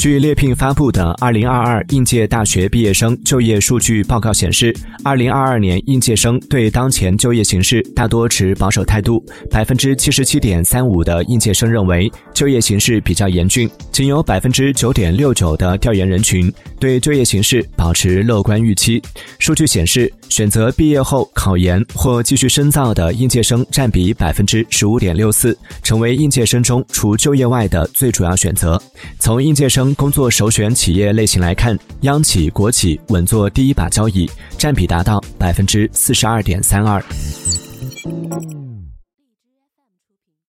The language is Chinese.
据猎聘发布的《二零二二应届大学毕业生就业数据报告》显示，二零二二年应届生对当前就业形势大多持保守态度。百分之七十七点三五的应届生认为就业形势比较严峻，仅有百分之九点六九的调研人群对就业形势保持乐观预期。数据显示，选择毕业后考研或继续深造的应届生占比百分之十五点六四，成为应届生中除就业外的最主要选择。从应届生工作首选企业类型来看，央企、国企稳坐第一把交椅，占比达到百分之四十二点三二。